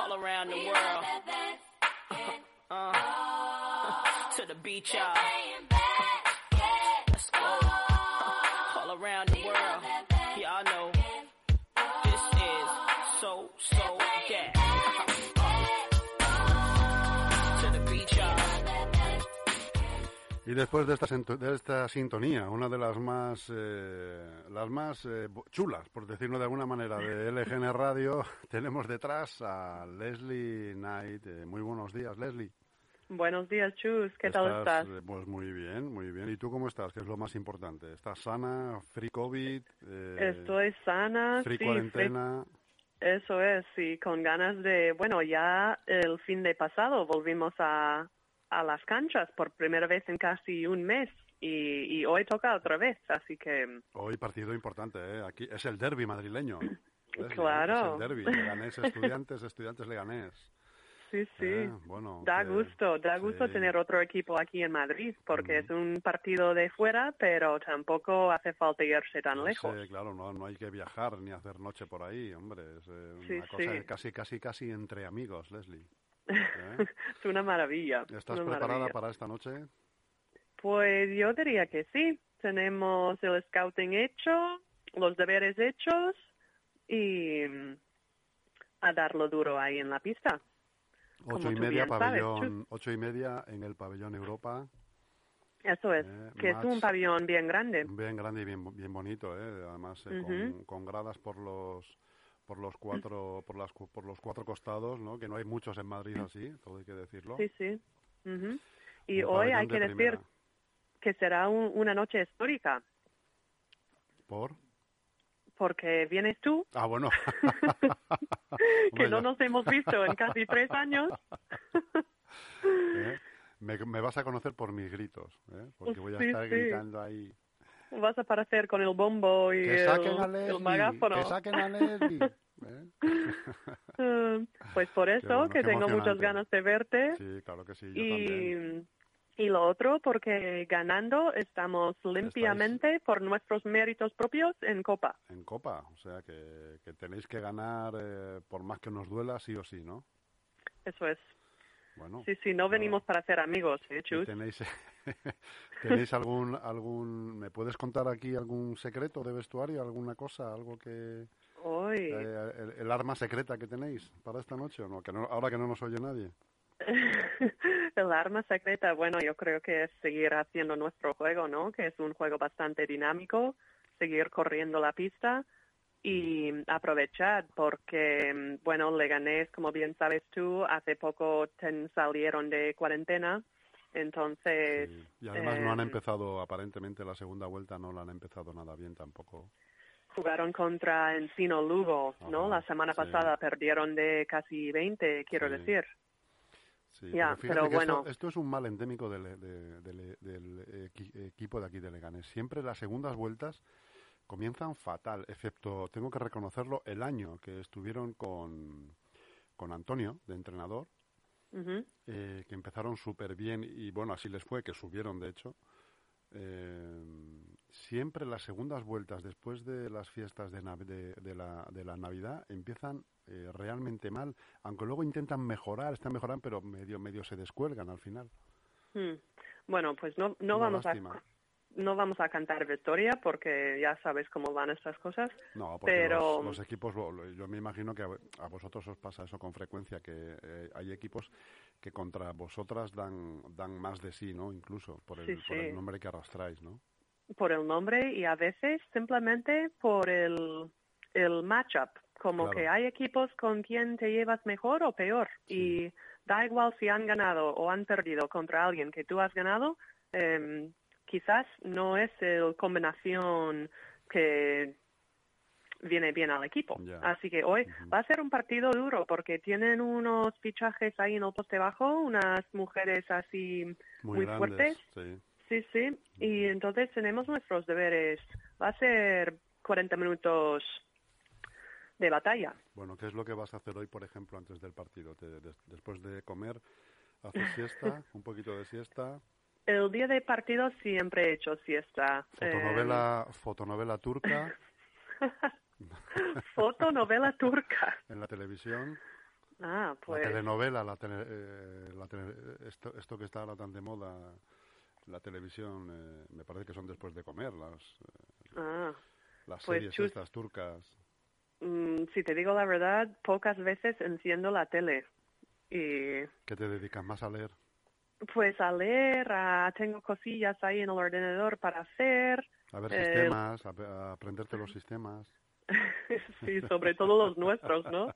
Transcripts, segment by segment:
all around the world. Uh, to the beach, y'all. Y después de esta, de esta sintonía, una de las más, eh, las más eh, chulas, por decirlo de alguna manera, de LGN Radio, tenemos detrás a Leslie Knight. Eh, muy buenos días, Leslie. Buenos días, Chus. ¿Qué tal estás? eh, Pues muy bien, muy bien. ¿Y tú cómo estás? Que es lo más importante. ¿Estás sana? ¿Free COVID? Estoy sana. ¿Free sí, cuarentena? free- Eso es, sí, con ganas de, bueno, ya el fin de pasado volvimos a, a las canchas por primera vez en casi un mes y, y hoy toca otra vez, así que Hoy partido importante, ¿eh? Aquí es el derby madrileño. Leslie, Claro. Es el derby. Leganés Estudiantes, Estudiantes Leganés. sí, sí. Eh, bueno, Da que- gusto, da gusto sí. tener otro equipo aquí en Madrid, porque es un partido de fuera, pero tampoco hace falta irse tan No lejos. sé, claro, no, no hay que viajar ni hacer noche por ahí, hombre. Es eh, Sí, una cosa sí. casi, casi, casi entre amigos, Leslie. ¿Eh? es una maravilla. ¿Estás una preparada maravilla. para esta noche? Pues yo diría que sí. Tenemos el scouting hecho, los deberes hechos y mm, a darlo duro ahí en la pista. Ocho y media, pabellón, ocho y media en el pabellón Europa. Eso es, Eh, que es un pabellón bien grande. Bien grande y bien, bien bonito, ¿eh? Además, eh, con gradas por los por los cuatro por las por los cuatro costados, ¿no? Que no hay muchos en Madrid así, todo hay que decirlo. Sí, sí. Ujú. Y Un hoy hay que de decir primera. que será un- una noche histórica, ¿Por? porque vienes tú, Ah, bueno. que no nos hemos visto en casi tres años. ¿eh? Me, me vas a conocer por mis gritos, ¿eh? Porque voy a Sí, estar sí. gritando ahí. Vas a aparecer con el bombo y Que el, el megáfono. que saquen a. ¿eh? Eh, Pues por eso, bueno, que tengo muchas ganas de verte. Sí, claro que sí, yo también. Y, y lo otro, porque ganando estamos limpiamente por nuestros méritos propios en Copa. En Copa, o sea que, que tenéis que ganar eh, por más que nos duela, sí o sí, ¿no? Eso es. Bueno. Sí, sí, no venimos para ser amigos, ¿eh, ¿y Chus? ¿Tenéis, ¿Tenéis algún, algún, me puedes contar aquí algún secreto de vestuario, alguna cosa, algo que, Hoy, eh, el, el arma secreta que tenéis para esta noche o no? Que no, ahora que no nos oye nadie. el arma secreta, bueno, yo creo que es seguir haciendo nuestro juego, ¿no? Que es un juego bastante dinámico, seguir corriendo la pista y aprovechar porque, bueno, Leganés, como bien sabes tú, hace poco ten- salieron de cuarentena, entonces... Sí. Y además no han eh, empezado, aparentemente la segunda vuelta no la han empezado nada bien tampoco. Jugaron contra Encino Lugo, ¿no? La semana sí. pasada perdieron de casi 20, quiero Sí. decir. Sí, pero esto- bueno. esto, es un mal endémico del, de- del- del equi- equipo de aquí de Leganés. Siempre las segundas vueltas comienzan fatal, excepto, tengo que reconocerlo, el año que estuvieron con, con Antonio, de entrenador, eh, que empezaron súper bien y bueno, así les fue, que subieron de hecho. Eh, siempre las segundas vueltas después de las fiestas de, Nav- de, de la, de la Navidad empiezan eh, realmente mal, aunque luego intentan mejorar, están mejorando, pero medio medio se descuelgan al final. Hmm. Bueno, pues no, no Una vamos a lástima. No vamos a cantar victoria porque ya sabes cómo van estas cosas. No, porque Pero- los, los equipos, yo me imagino que a, vosotros os pasa eso con frecuencia, que eh, hay equipos que contra vosotras dan, dan más de sí, ¿no? Incluso por el, Sí, por sí. el nombre que arrastráis, ¿no? Por el nombre y a veces simplemente por el, el matchup. Como Claro. que hay equipos con quien te llevas mejor o peor. Sí. Y da igual si han ganado o han perdido contra alguien que tú has ganado, em, quizás no es la combinación que viene bien al equipo. Así que hoy va a ser un partido duro porque tienen unos fichajes ahí en el poste bajo, unas mujeres así Muy, muy grandes, fuertes. sí. Sí, sí. Y entonces tenemos nuestros deberes. Va a ser 40 minutos de batalla. Bueno, ¿qué es lo que vas a hacer hoy, por ejemplo, antes del partido? Te- des- después de comer, haces siesta, un poquito de siesta, El día de partido siempre he hecho siesta. fotonovela, fotonovela turca Eh, fotonovela turca. en la televisión. Ah, pues. La telenovela, la tele- eh, la tele- esto, esto que está ahora tan de moda, la televisión, eh, me parece que son después de comer, las, eh, Ah, las Pues, series chus- estas turcas. mm, si te digo la verdad, pocas veces enciendo la tele. Y ¿Qué te dedicas más a leer? Pues a leer, a- tengo cosillas ahí en el ordenador para hacer. A ver Eh, sistemas, a, a aprenderte los sistemas. sí, sobre todo los nuestros, ¿no?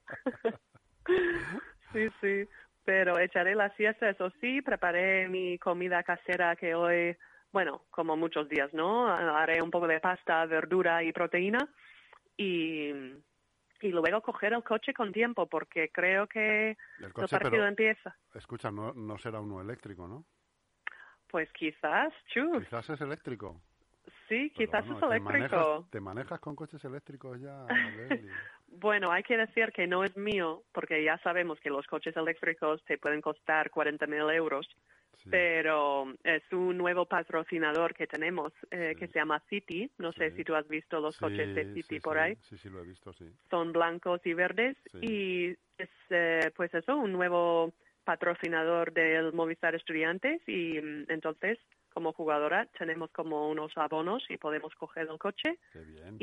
sí, sí. Pero echaré la siesta, eso sí, preparé mi comida casera que hoy, bueno, como muchos días, ¿no? Haré un poco de pasta, verdura y proteína y, y luego coger el coche con tiempo porque creo que El partido pero empieza. escucha, no, no será uno eléctrico, ¿no? Pues quizás, chu, Quizás es eléctrico. sí, quizás bueno, es te eléctrico. manejas, te manejas con coches eléctricos ya. Bueno, hay que decir que no es mío, porque ya sabemos que los coches eléctricos te pueden costar 40 mil euros, Sí. pero es un nuevo patrocinador que tenemos eh, Sí. que se llama City. No sé si tú has visto los coches de City por ahí. Sí, sí, lo he visto, sí. Son blancos y verdes y es, eh, pues eso, un nuevo patrocinador del Movistar Estudiantes y mm, entonces como jugadora tenemos como unos abonos y podemos coger el coche Qué bien.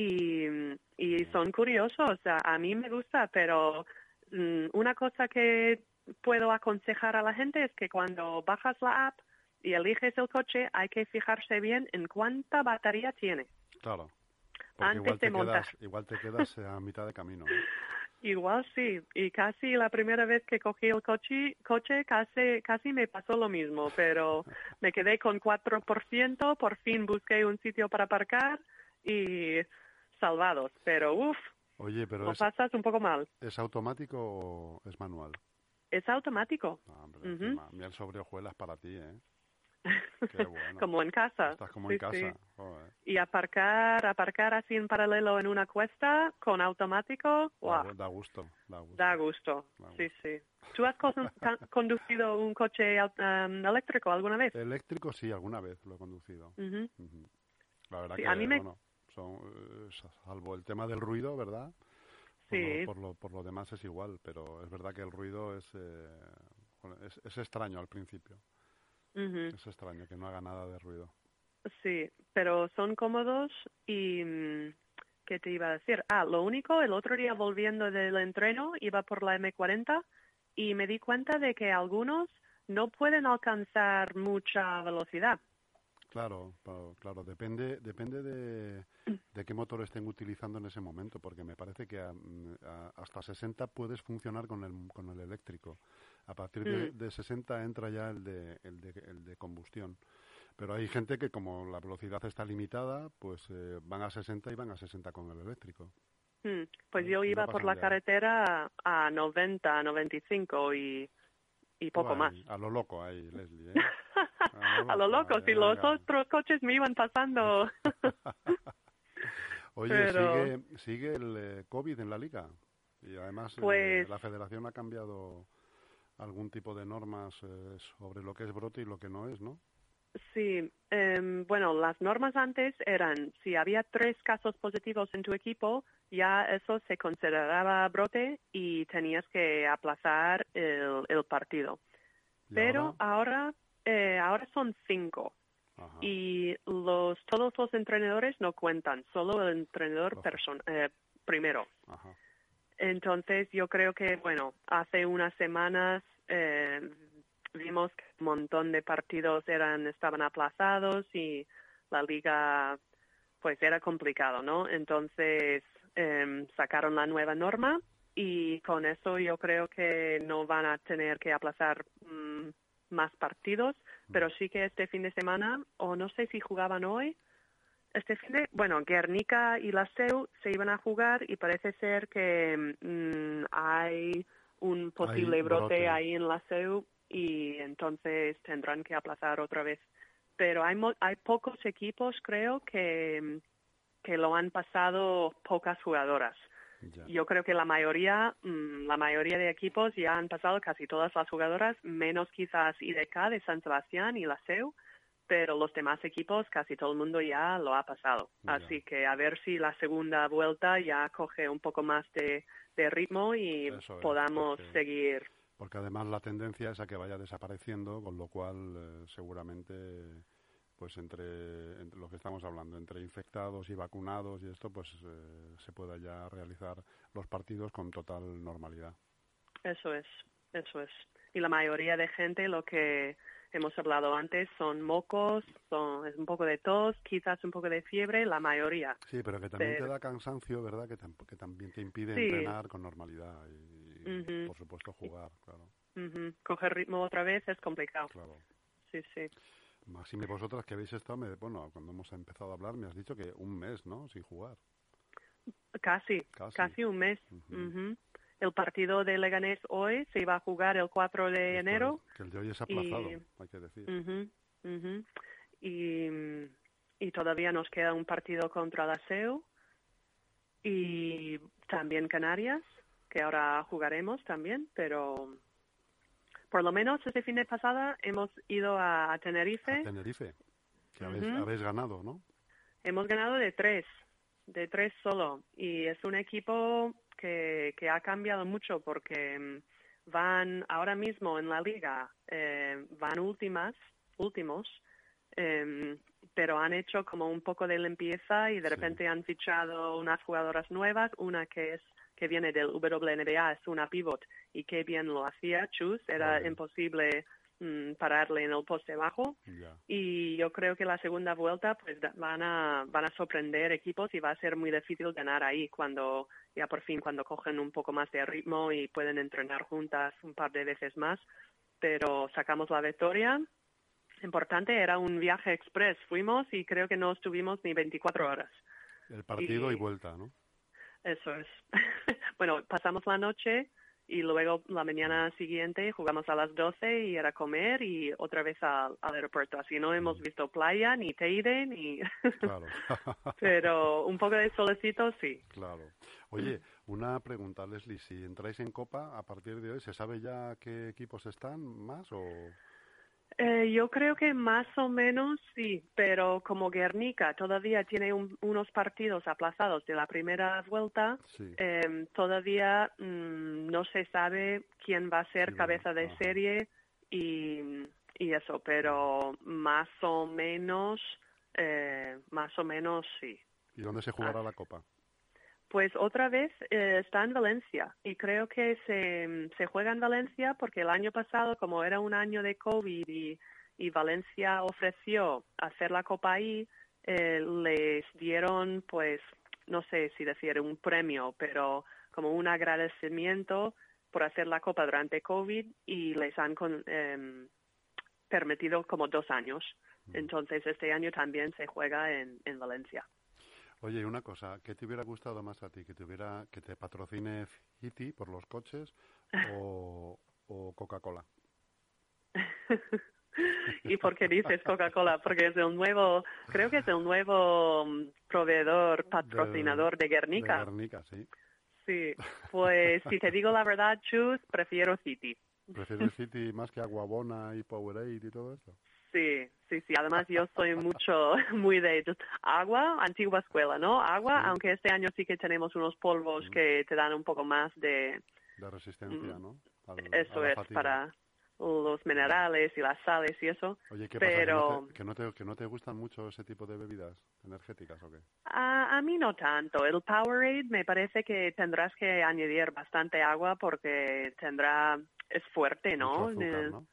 y, y son curiosos. A, a mí me gusta, pero mm, una cosa que puedo aconsejar a la gente es que cuando bajas la app y eliges el coche, hay que fijarse bien en cuánta batería tiene. Claro. Porque Antes igual de te montar. quedas, igual te quedas a mitad de camino. ¿no? Igual sí, y casi la primera vez que cogí el coche, coche casi, casi me pasó lo mismo, pero me quedé con 4%, por fin busqué un sitio para aparcar y salvados, pero uff, Oye, pero lo es, pasas un poco mal. ¿es automático o es manual? Es automático, No, hombre, Ujú. encima, miel sobre hojuelas para ti, ¿eh? Qué bueno. como en casa. Estás como Sí, en casa. sí. joder. Y aparcar, aparcar así en paralelo en una cuesta con automático, Da, ¡guau! gu- da gusto, da gusto. Da gusto. Da Sí, gusto. sí. ¿Tú has conducido un coche um, eléctrico alguna vez? Eléctrico sí, alguna vez lo he conducido. Ujú. Ujú. La verdad Sí, que, a mí me- bueno, son, eh, salvo el tema del ruido, ¿verdad? Por, Sí. lo, por, lo, por lo demás es igual, pero es verdad que el ruido es, eh, es, es extraño al principio. Es extraño que no haga nada de ruido. Sí, pero son cómodos y... mm, ¿Qué te iba a decir? Ah, lo único, el otro día volviendo del entreno, iba por la M40 y me di cuenta de que algunos no pueden alcanzar mucha velocidad. Claro, claro, depende, depende de, de qué motor estén utilizando en ese momento, porque me parece que a- a- hasta 60 puedes funcionar con el, con el eléctrico. A partir de, Mm. de 60 entra ya el de, el, de, el de combustión. Pero hay gente que como la velocidad está limitada, pues eh, van a 60 y van a 60 con el eléctrico. Mm, Pues yo iba por la carretera a 90, 95 y, y poco más. A lo loco ahí, Leslie. ¿eh? a lo loco, si los otros coches me iban pasando. Oye, Pero- sigue, sigue el eh, COVID en la liga. Y además eh, Pues- la federación ha cambiado algún tipo de normas eh, sobre lo que es brote y lo que no es, ¿no? Sí, em, bueno, las normas antes eran, si había tres casos positivos en tu equipo, ya eso se consideraba brote y tenías que aplazar el, el partido. Pero ahora, eh, ahora son cinco Ajá, y los todos los entrenadores no cuentan, solo el entrenador person- eh, primero. ajá. Entonces yo creo que, bueno, hace unas semanas eh, vimos que un montón de partidos eran estaban aplazados y la liga pues era complicado, ¿no? Entonces em, sacaron la nueva norma y con eso yo creo que no van a tener que aplazar mm, más partidos, pero sí que este fin de semana, o no sé si jugaban hoy, este fin de, bueno, Guernica y la SEU se iban a jugar y parece ser que mm, hay un posible Hay brote, brote. ahí en la SEU y entonces tendrán que aplazar otra vez. Pero hay, mo- hay pocos equipos, creo, que, que lo han pasado pocas jugadoras. Ya. Yo creo que la mayoría, mm, la mayoría de equipos ya han pasado casi todas las jugadoras, menos quizás IDK de San Sebastián y la SEU, pero los demás equipos casi todo el mundo ya lo ha pasado. Ya. Así que a ver si la segunda vuelta ya coge un poco más de, de ritmo y es, podamos porque- seguir. Porque además la tendencia es a que vaya desapareciendo, con lo cual eh, seguramente, pues entre, entre lo que estamos hablando, entre infectados y vacunados y esto, pues eh, se pueda ya realizar los partidos con total normalidad. Eso es, eso es. Y la mayoría de gente, lo que hemos hablado antes, son mocos, son, es un poco de tos, quizás un poco de fiebre, la mayoría. Sí, pero que también Pero- te da cansancio, ¿verdad? Que, tam- que también te impide Sí. entrenar con normalidad y, por supuesto, jugar, claro. Coger ritmo otra vez es complicado. claro. Sí, sí. Maxime, vosotras que habéis estado, me- bueno, cuando hemos empezado a hablar me has dicho que un mes, ¿no? Sin jugar. Casi, Casi. casi, un mes. Ujú. El partido de Leganés hoy se iba a jugar el 4 de enero. Que el de hoy es aplazado, y- hay que decir. Y, y todavía nos queda un partido contra la SEU y también Canarias, que ahora jugaremos también, pero por lo menos este fin de pasada hemos ido a, Tenerife. A Tenerife, que habéis, habéis ganado, ¿no? Hemos ganado de tres, de tres solo. Y es un equipo que, que ha cambiado mucho porque mm, van ahora mismo en la liga, eh, van últimas, últimos, em, pero han hecho como un poco de limpieza y de Sí. repente han fichado unas jugadoras nuevas, una que es que viene del WNBA, es una pivot. Y qué bien lo hacía Chus, era imposible mm, pararle en el poste bajo. Ya. y yo creo que la segunda vuelta pues van a van a sorprender equipos y va a ser muy difícil ganar ahí cuando ya por fin cuando cogen un poco más de ritmo y pueden entrenar juntas un par de veces más. Pero sacamos la victoria. Importante era un viaje express. Fuimos y creo que no estuvimos ni 24 horas. El partido y, Y- vuelta, ¿no? Eso es bueno pasamos la noche y luego la mañana siguiente jugamos a las 12 y era comer y otra vez al, al aeropuerto. Así no hemos visto playa, ni Teide, ni... Claro. Pero un poco de solecito, sí. claro. Oye, una pregunta, Leslie, si entráis en Copa a partir de hoy, ¿se sabe ya qué equipos están más o...? Eh, yo creo que más o menos sí, pero como Guernica todavía tiene un- unos partidos aplazados de la primera vuelta, Sí. eh, todavía mm, no se sabe quién va a ser Sí, cabeza de ajá. serie y, y eso, pero más o menos, eh, más o menos sí. ¿Y dónde se jugará la Copa? Pues otra vez eh, está en Valencia y creo que se, se juega en Valencia porque el año pasado, como era un año de COVID y, y Valencia ofreció hacer la Copa ahí, eh, les dieron, pues, no sé si decir un premio, pero como un agradecimiento por hacer la Copa durante COVID y les han con- em, permitido como dos años. Entonces este año también se juega en, en Valencia. Oye, y una cosa, ¿qué te hubiera gustado más a ti? ¿Que te, hubiera, que te patrocine Fiti por los coches o, o Coca-Cola? ¿Y por qué dices Coca-Cola? Porque es el nuevo, creo que es el nuevo mm, proveedor, patrocinador de De Guernica. Guernica, sí. Sí, pues si te digo la verdad, Chus, prefiero City. ¿Prefieres Fiti más que Aguabona y Powerade y todo esto? Sí, sí, sí. Además yo soy mucho, muy de agua, antigua escuela, ¿no? Agua, Sí. aunque este año sí que tenemos unos polvos que te dan un poco más de, De resistencia, Mm. ¿no? Al- eso es, fatiga. para los minerales y las sales y eso. Oye, ¿qué pero- pasa? ¿Que no, te, que, no te, que no te gustan mucho ese tipo de bebidas energéticas o qué? A, a mí no tanto. El Powerade me parece que tendrás que añadir bastante agua porque tendrá es fuerte, ¿no? Mucho azúcar, ¿no?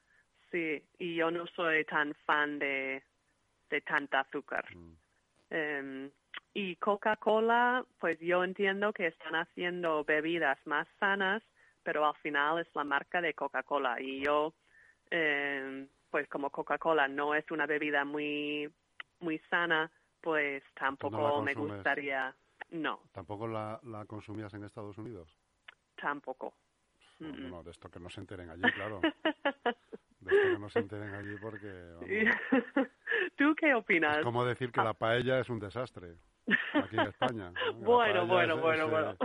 Sí, y yo no soy tan fan de, de tanta azúcar. Mm. Em, y Coca-Cola, pues yo entiendo que están haciendo bebidas más sanas, pero al final es la marca de Coca-Cola. Y yo, em, pues como Coca-Cola no es una bebida muy, muy sana, pues tampoco me gustaría. No, ¿Tampoco la, la consumías en Estados Unidos? tampoco. No. Bueno, de esto que no se enteren allí, claro. De esto que no se enteren allí porque... vamos, ¿Tú qué opinas? es como decir que la paella es un desastre aquí en España. Bueno, bueno, es- bueno, es, bueno.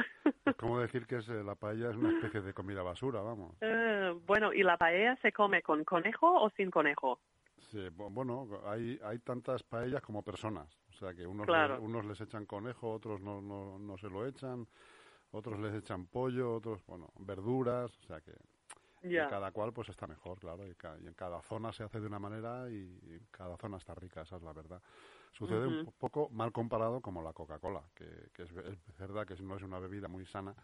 Es como decir que es, eh, la paella es una especie de comida basura, vamos. Eh, bueno, ¿y la paella se come con conejo o sin conejo? Sí, bueno, hay, hay tantas paellas como personas. O sea, que unos, Claro. le- unos les echan conejo, otros no, no, no se lo echan. Otros les echan pollo, otros, bueno, verduras, o sea que y Ya. cada cual pues está mejor, claro, y, ca- y en cada zona se hace de una manera y, y cada zona está rica, esa es la verdad. Sucede un Ujú. po- poco mal comparado como la Coca-Cola, que, que es, es verdad que no es una bebida muy sana,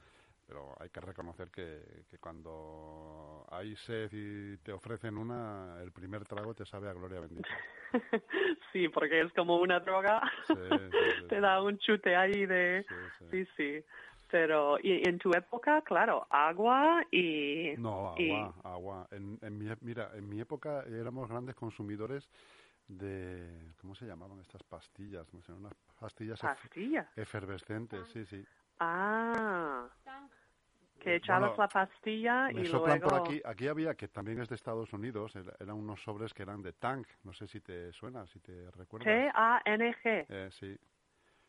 pero hay que reconocer que, que cuando hay sed y te ofrecen una, el primer trago te sabe a gloria bendita. sí, porque es como una droga. Sí, sí, sí, Te da un chute ahí de... Sí, sí. Pero y en tu época, claro, agua y... No, y- agua, agua. En, en mi, mira, en mi época éramos grandes consumidores de, ¿cómo se llamaban estas pastillas? No sé, unas pastillas ef- pastillas. efervescentes, sí, sí. Ah, que Eh, echabas bueno, la pastilla y soplan luego... por aquí. Aquí había, que también es de Estados Unidos, era- eran unos sobres que eran de Tank. No sé si te suena, si te recuerdas. T-A-N-G. Eh, sí.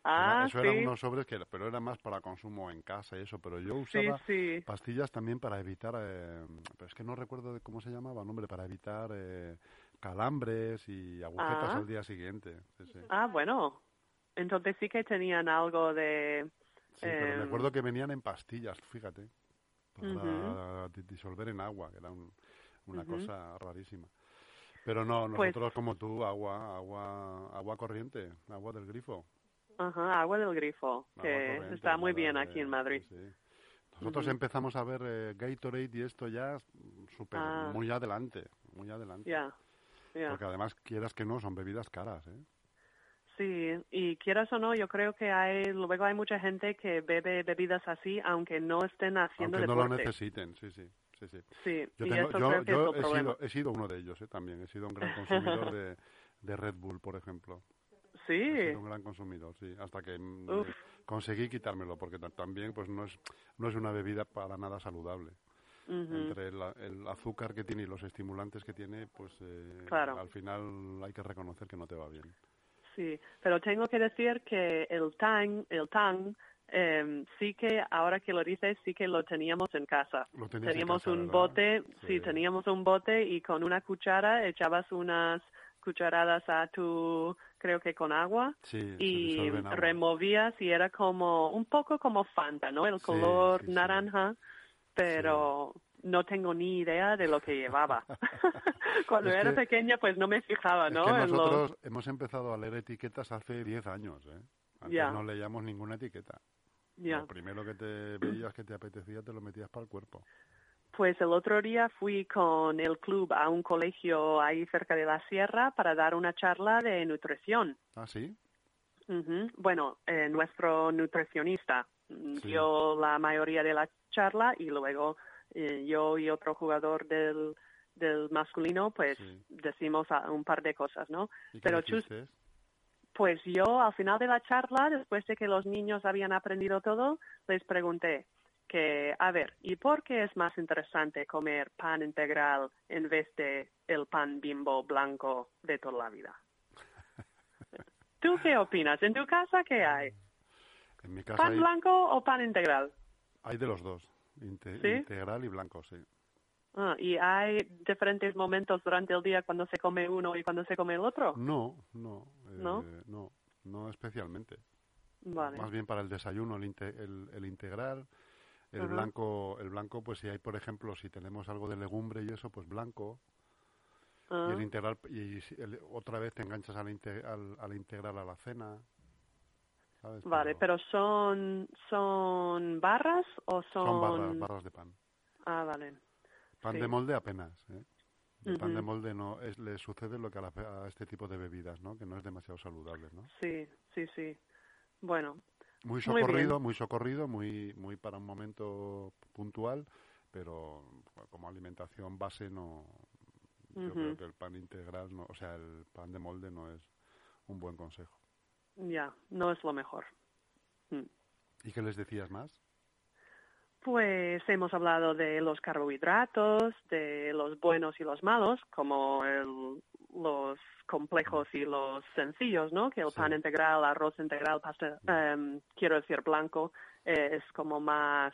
Ah, eso sí. eran unos sobres que, pero era más para consumo en casa y eso. Pero yo usaba sí. pastillas también para evitar, eh, pero es que no recuerdo de cómo se llamaba, nombre, para evitar eh, calambres y agujetas Ah. al día siguiente. Ah, bueno. Entonces sí que tenían algo de... Sí, pero me Em. acuerdo que venían en pastillas, fíjate, para disolver en agua, que era un- una cosa rarísima. Pero no, Pues- nosotros como tú, agua, agua, agua corriente, agua del grifo. Ajá, agua del grifo, agua que está muy bien de- aquí en Madrid. sí. Nosotros empezamos a ver eh, Gatorade y esto ya súper, Ah. muy adelante, muy adelante. Ya. Porque además, quieras que no, son bebidas caras, ¿eh? Sí, y quieras o no, yo creo que hay, luego hay mucha gente que bebe bebidas así, aunque no estén haciendo Aunque no lo deporte. necesiten, sí, sí, sí, sí. Sí, Yo, tengo- he, sido, he sido uno de ellos, ¿eh? también. He sido un gran consumidor de, de Red Bull, por ejemplo. He Sí, sido un gran consumidor, sí. Hasta que mm, Uf. conseguí quitármelo, porque ta- también pues no es, no es una bebida para nada saludable. Entre el, el azúcar que tiene y los estimulantes que tiene, pues eh, Claro. al final hay que reconocer que no te va bien. sí. Pero tengo que decir que el tang, el tang, em, sí que ahora que lo dices, sí que lo teníamos en casa. Lo tenías en Teníamos casa, un ¿verdad? bote, sí. Sí. teníamos un bote y con una cuchara echabas unas cucharadas a tu, creo que con agua, Sí, y agua. removías y era como un poco como Fanta, ¿no? El color sí, sí. naranja, pero no tengo ni idea de lo que llevaba. Cuando Es era que- pequeña pues no me fijaba, Es ¿no? que En los- nosotros hemos empezado a leer etiquetas hace 10 años, ¿eh? Antes no leíamos ninguna etiqueta. Ya. Lo primero que te veías que te apetecía te lo metías para el cuerpo. Pues el otro día fui con el club a un colegio ahí cerca de la sierra para dar una charla de nutrición. ¿Ah, sí? Bueno, eh, nuestro nutricionista mm, Sí. dio la mayoría de la charla y luego eh, yo y otro jugador del, del masculino pues Sí. decimos un par de cosas, ¿no? ¿Y qué Pero chus-? Pues yo al final de la charla, después de que los niños habían aprendido todo, les pregunté que, a ver, ¿y por qué es más interesante comer pan integral en vez de el pan bimbo blanco de toda la vida? ¿Tú qué opinas? ¿En tu casa qué hay? En mi casa ¿Pan hay, blanco o pan integral? hay de los dos. Inte- ¿Sí? Integral y blanco, sí. Ah, ¿Y hay diferentes momentos durante el día cuando se come uno y cuando se come el otro? No, no. eh, ¿No? no, no especialmente. Vale. Más bien para el desayuno, el, inte- el, el integral. El blanco, el blanco, pues si hay, por ejemplo, si tenemos algo de legumbre y eso, pues blanco. Ah, Y el integral, y el- otra vez te enganchas al, inte- al, al integral a la cena. ¿sabes? Vale, pero ¿son, son barras o son...? Son barras, barras de pan. Ah, vale. Pan Sí. de molde apenas. ¿eh? El pan de molde no es, le sucede lo que a, la- a este tipo de bebidas, ¿no? Que no es demasiado saludable, ¿no? Sí, sí, sí. Bueno, Muy socorrido, muy socorrido, muy muy para un momento puntual, pero como alimentación base no. Yo creo que el pan integral, no, o sea, el pan de molde no es un buen consejo. ya, no es lo mejor. Mm. ¿Y qué les decías más? Pues hemos hablado de los carbohidratos, de los buenos y los malos, como el- los complejos y los sencillos, ¿no? Que el Sí. pan integral, arroz integral, pasta, em, quiero decir blanco, eh, es como más,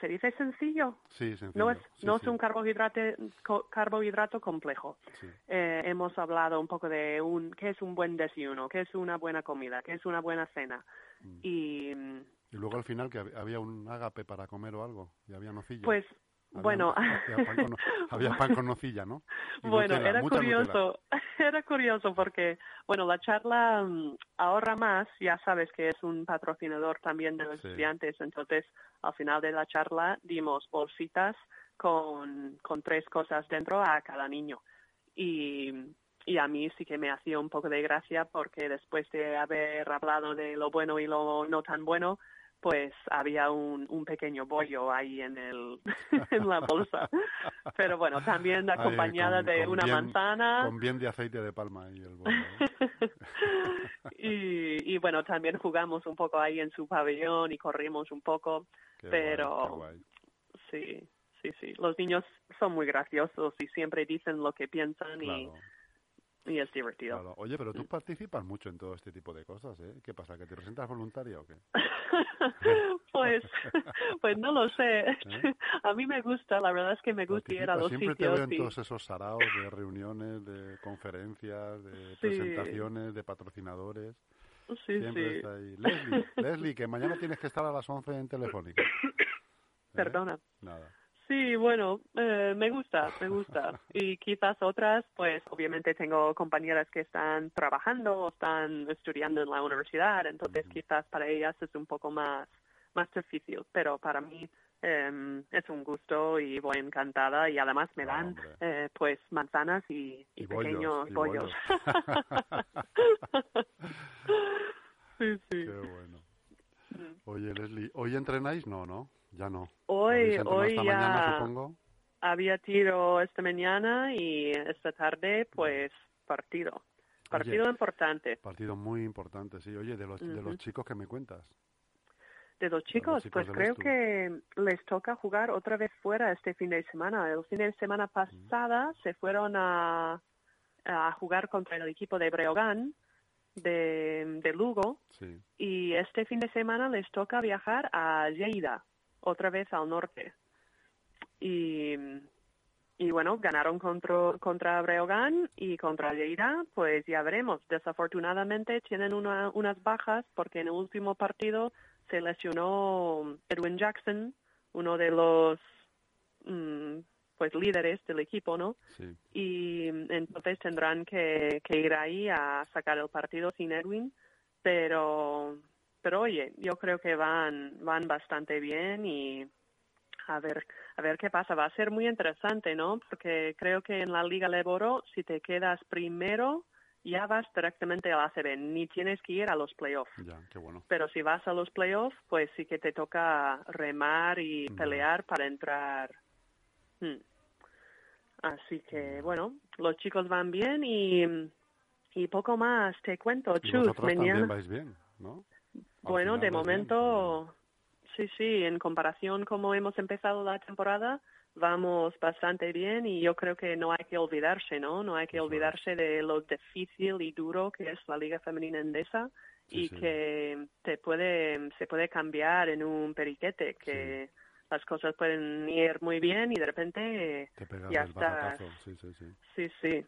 ¿se dice sencillo? Sí, sencillo. No es, sí, no sí, es un carbohidrato, carbohidrato complejo. sí. Eh, hemos hablado un poco de un, qué es un buen desayuno, qué es una buena comida, qué es una buena cena. Mm. Y Y luego al final que hab- había un ágape para comer o algo, y había nocilla. Pues Había- bueno, Había pan con, había pan con nocilla, ¿no? Y Bueno, Nutella, era Nutella. curioso, era curioso porque, bueno, la charla mm, ahorra más, ya sabes que es un patrocinador también de los Sí. estudiantes, entonces al final de la charla dimos bolsitas con, con tres cosas dentro a cada niño. Y, y a mí sí que me hacía un poco de gracia porque después de haber hablado de lo bueno y lo no tan bueno, pues había un, un pequeño bollo ahí en el en la bolsa. Pero bueno, también acompañada con- de con una bien- manzana. Con bien de aceite de palma y el bollo, ¿eh? y, y bueno, también jugamos un poco ahí en su pabellón y corrimos un poco. Qué Pero- guay. Sí, sí, sí. Los niños son muy graciosos y siempre dicen lo que piensan Claro, y es divertido. claro. Oye, pero tú participas mucho en todo este tipo de cosas, ¿eh? ¿Qué pasa? ¿Que te presentas voluntaria o qué? pues, pues no lo sé. ¿Eh? A mí me gusta, la verdad es que me gusta ir a los Siempre te sitios veo en y todos esos saraos de reuniones, de conferencias, de Sí. presentaciones, de patrocinadores. sí, Siempre sí. está ahí. Leslie, Leslie, que mañana tienes que estar a las 11 en Telefónica. ¿Eh? Perdona. Nada. Sí, bueno, eh, me gusta, me gusta. Y quizás otras, pues obviamente tengo compañeras que están trabajando o están estudiando en la universidad, entonces quizás para ellas es un poco más, más difícil, pero para mí eh, es un gusto y voy encantada y además me dan eh, pues manzanas y, y Y bollos, pequeños y bollos. sí, sí. Qué bueno. Oye, Leslie, ¿hoy entrenáis? No, ¿no? Ya no. Hoy, ¿Habéis entrenado hoy ya mañana, supongo? había tiro esta mañana y esta tarde pues partido. Partido importante. Partido muy importante, sí. Oye, de los, de los chicos que me cuentas. De los chicos, chicos pues creo que les toca jugar otra vez fuera este fin de semana. El fin de semana pasada se fueron a, a jugar contra el equipo de Breogán de, de Lugo Sí. y este fin de semana les toca viajar a Lleida, otra vez al norte. Y, y bueno, ganaron contra, contra Breogán y contra Lleida, pues ya veremos. Desafortunadamente tienen una, unas bajas porque en el último partido se lesionó Edwin Jackson, uno de los mm, pues líderes del equipo, ¿no? Sí. y entonces tendrán que, que ir ahí a sacar el partido sin Edwin, pero pero oye, yo creo que van van bastante bien y a ver a ver qué pasa, va a ser muy interesante, ¿no? Porque creo que en la Liga Leboro si te quedas primero ya vas directamente a la ACB, ni tienes que ir a los playoffs. Ya, qué bueno. Pero si vas a los playoffs, pues sí que te toca remar y pelear para entrar. Hmm. Así que, bueno, los chicos van bien y, y poco más te cuento, Chus. también mañana- vais bien, ¿no? Bueno, de momento, sí, sí, en comparación como hemos empezado la temporada, vamos bastante bien y yo creo que no hay que olvidarse, ¿no? No hay que olvidarse de lo difícil y duro que es la Liga Femenina Endesa y sí. que te puede, se puede cambiar en un periquete, que las cosas pueden ir muy bien y de repente ya estás. Sí, sí, sí.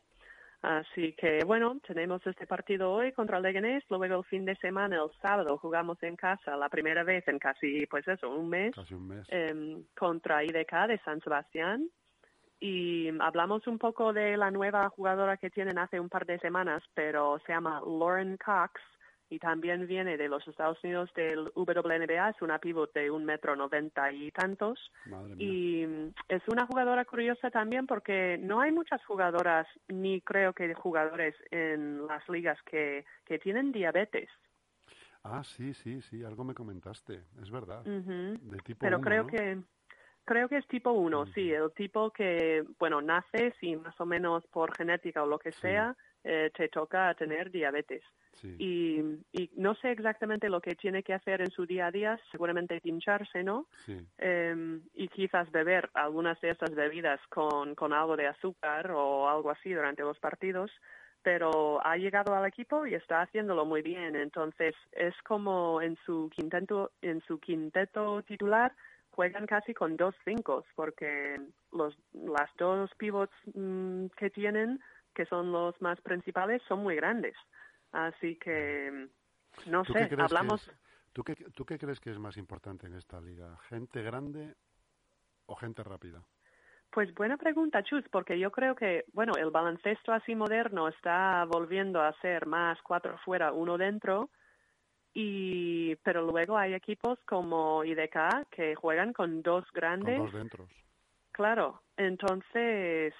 Sí, sí. Así que bueno, tenemos este partido hoy contra Leganés, luego el fin de semana, el sábado, jugamos en casa, la primera vez en casi, pues eso, un mes, Casi un mes. em, contra IDK de San Sebastián. Y hablamos un poco de la nueva jugadora que tienen hace un par de semanas, pero se llama Lauren Cox y también viene de los Estados Unidos del WNBA, es una pivot de un metro noventa y tantos. Y es una jugadora curiosa también porque no hay muchas jugadoras, ni creo que jugadores en las ligas que, que tienen diabetes. Ah, sí, sí, sí, algo me comentaste. Es verdad. De tipo Pero uno, creo ¿no? que creo que es tipo 1, Ujú. sí, el tipo que, bueno, naces y más o menos por genética o lo que Sí. sea, eh, te toca tener diabetes. Sí. Y, y no sé exactamente lo que tiene que hacer en su día a día, seguramente pincharse, ¿no? Sí. eh, y quizás beber algunas de estas bebidas con, con algo de azúcar o algo así durante los partidos, pero ha llegado al equipo y está haciéndolo muy bien. Entonces es como en su quinteto, en su quinteto titular juegan casi con dos cinco, porque los, las dos pivots mm, que tienen, que son los más principales, son muy grandes. Así que, no ¿Tú sé, hablamos... ¿Tú qué, ¿Tú qué crees que es más importante en esta liga? ¿Gente grande o gente rápida? Pues buena pregunta, Chus, porque yo creo que, bueno, el baloncesto así moderno está volviendo a ser más cuatro fuera, uno dentro, y pero luego hay equipos como IDK que juegan con dos grandes. Con dos dentros. Claro, entonces,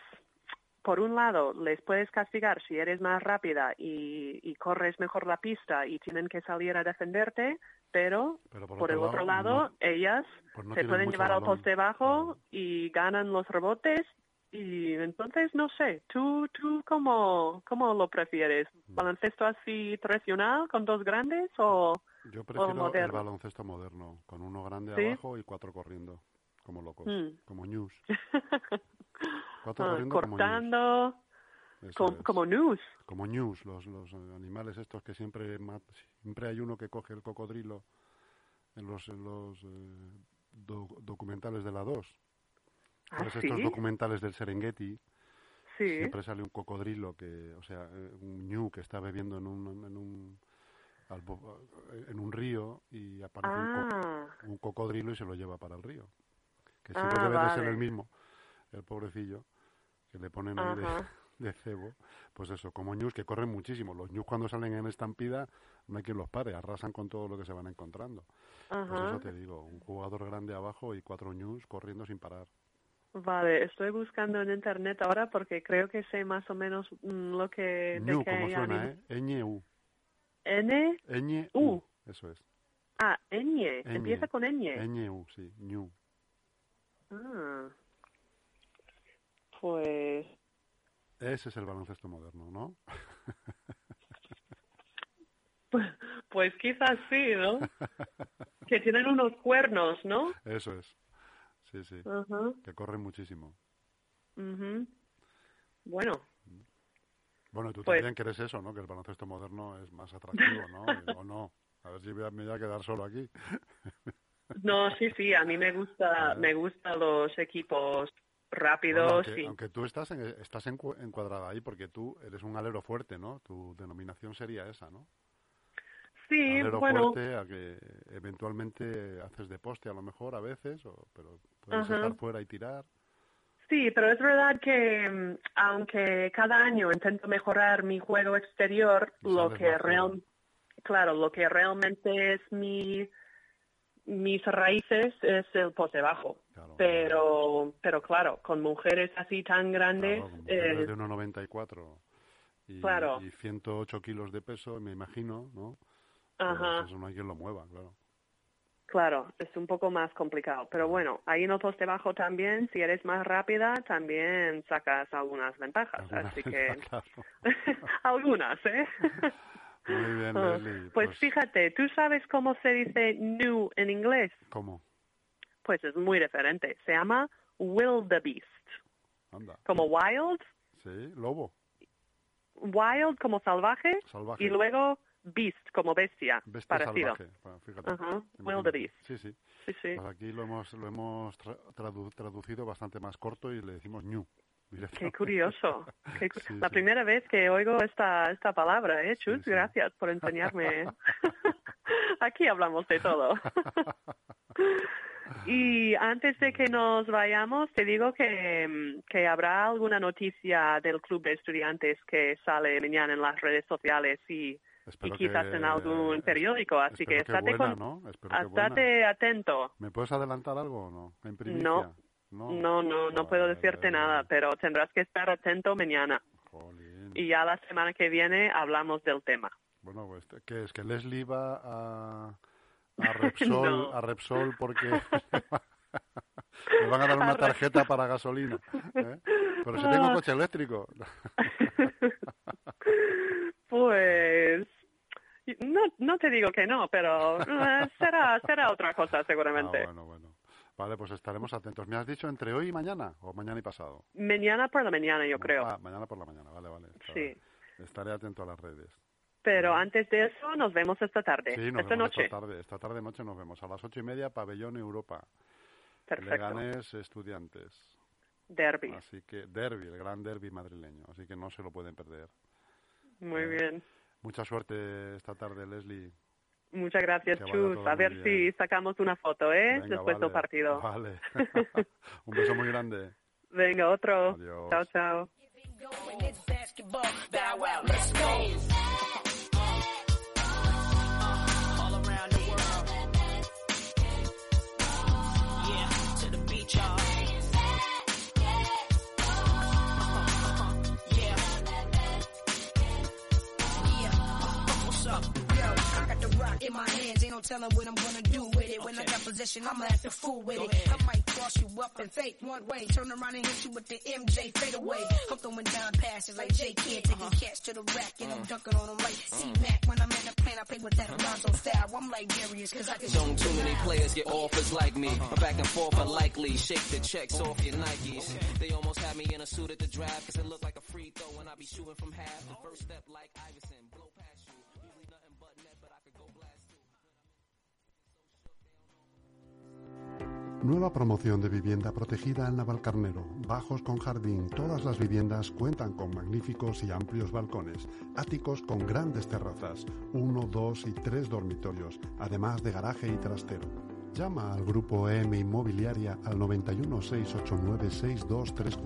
por un lado, les puedes castigar si eres más rápida y, y corres mejor la pista y tienen que salir a defenderte, pero, Pero por, el otro lado, ellas pues no se pueden llevar al poste bajo y ganan los rebotes y entonces no sé, ¿tú, tú cómo, cómo lo prefieres? Mm. ¿Baloncesto así tradicional con dos grandes o...? Yo prefiero el moderno. baloncesto moderno, con uno grande ¿Sí? abajo y cuatro corriendo, como locos, Mm. como news. Cuatro Ah, corriendo como news. cortando como, news. Como news, los, los animales estos que siempre siempre hay uno que coge el cocodrilo en los, en los eh, do- documentales de la 2. ¿Ah, ¿Sabes sí? estos documentales del Serengeti? Sí. Siempre sale un cocodrilo que, o sea, eh, un ñu que está bebiendo en un, en un, bo- en un río y aparece un, co- Ah, un cocodrilo y se lo lleva para el río. Que Ah, siempre debe de ser vale. el mismo, el pobrecillo, que le ponen ahí de, cebo. Pues eso, como ñus que corren muchísimo. Los ñus cuando salen en estampida no hay quien los pare, arrasan con todo lo que se van encontrando. Pues ajá. eso te digo, un jugador grande abajo y cuatro ñus corriendo sin parar. Vale, estoy buscando en internet ahora porque creo que sé más o menos mm, lo que... ñu, como suena, ¿eh? Eñe-u. N, Eñe-u. U. Eso es. ah, Ñ, empieza con Ñ. Eñe-u, sí, ñu. Ah. Pues Ese es el baloncesto moderno, ¿no? Pues quizás sí, ¿no? que tienen unos cuernos, ¿no? Eso es. Sí, sí. Que corren muchísimo. Bueno, Bueno, tú Pues- también crees eso, ¿no? Que el baloncesto moderno es más atractivo, ¿no? O no. A ver si voy a- me voy a quedar solo aquí. no, sí, sí, a mí me gusta, me gustan los equipos Bueno, rápidos aunque, y aunque tú estás, en- estás encu- encuadrada ahí porque tú eres un alero fuerte, ¿no? Tu denominación sería esa, ¿no? sí, alero bueno, fuerte a que eventualmente haces de poste a lo mejor a veces, o, pero puedes Ajá. estar fuera y tirar. sí, pero es verdad que mm, aunque cada año intento mejorar mi juego exterior, lo que real, claro, lo que realmente es mi mis raíces es el poste bajo. Claro, Pero, pero claro, con mujeres así tan grandes, Claro, mujeres eh, de 1,94 y, Claro. y 108 kilos de peso, me imagino, ¿no? Pues ajá, eso no hay quien lo mueva, claro. claro, es un poco más complicado. Pero bueno, ahí en el poste bajo también, si eres más rápida, también sacas algunas ventajas. Alguna así que, claro. algunas, ¿eh? Muy bien, Ah, Leslie. pues fíjate, ¿tú sabes cómo se dice new en inglés? ¿Cómo? Pues es muy diferente. Se llama wildebeest, Anda. como wild, Sí, lobo, wild como salvaje salvaje. y luego beast como bestia, Bestia parecido. salvaje. Bueno, fíjate. Ajá, imagínate. wildebeest. Sí, sí. Sí, sí. Pues aquí lo hemos, lo hemos tra- tradu- traducido bastante más corto y le decimos Qué curioso. Qué cu- Sí, la sí. primera vez que oigo esta, esta palabra, ¿eh, Chus? Sí. Gracias por enseñarme. Aquí hablamos de todo. y antes de que nos vayamos, te digo que, que habrá alguna noticia del Club de Estudiantes que sale mañana en las redes sociales y, y quizás que- en algún periódico. Así que estate, buena, con- estate atento. ¿Me puedes adelantar algo o no? ¿En primicia? No. No, No, no, no puedo decirte nada, pero tendrás que estar atento mañana. Jolín. y ya la semana que viene hablamos del tema. Bueno, pues, ¿qué es? ¿Que Leslie va a, a Repsol, No. a Repsol porque le van a dar una tarjeta para gasolina? ¿eh? Pero si tengo Ah. coche eléctrico. pues no, no te digo que no, pero eh, será, será otra cosa Ah, seguramente. bueno, bueno. Vale, pues estaremos atentos. ¿Me has dicho entre hoy y mañana? ¿O mañana y pasado? Mañana por la mañana, yo creo. Ah, mañana por la mañana, vale, vale. Estaré- Sí. Estaré atento a las redes. Pero antes de eso, nos vemos esta tarde, Sí, nos esta vemos noche. esta tarde. Esta tarde noche nos vemos. A las ocho y media, Pabellón Europa. Perfecto. Leganés Estudiantes. Derby. Así que derby, el gran derby madrileño. Así que no se lo pueden perder. Muy eh, bien. Mucha suerte esta tarde, Leslie. Muchas gracias, Chus. A ver si sacamos una foto, ¿eh? Venga, Después del vale, partido. Vale. Un beso muy grande. Venga, otro. Adiós. Chao, chao. I got the rock in my hands. Ain't no telling what I'm gonna do with it. When I got possession, I'ma act a fool with it. I might cross you up and fake one way. Turn around and hit you with the MJ fade away. I'm throwing down passes like J Kidd, uh-huh. taking cats to the rack and I'm uh-huh. dunking on them like C Mac. Uh-huh. When I'm in the plane, I play with that Alonzo style. I'm like Darius, cause I can. Don't too many players get offers like me. I'm back and forth unlikely. Shake the checks off your Nikes. They almost had me in a suit at the draft cause it looked like a free throw when I be shooting from half. The first step like Iverson. Blow Nueva promoción de vivienda protegida en Navalcarnero. Bajos con jardín. Todas las viviendas cuentan con magníficos y amplios balcones. Áticos con grandes terrazas. Uno, dos y tres dormitorios. Además de garaje y trastero. Llama al grupo EM Inmobiliaria al 91 689 6234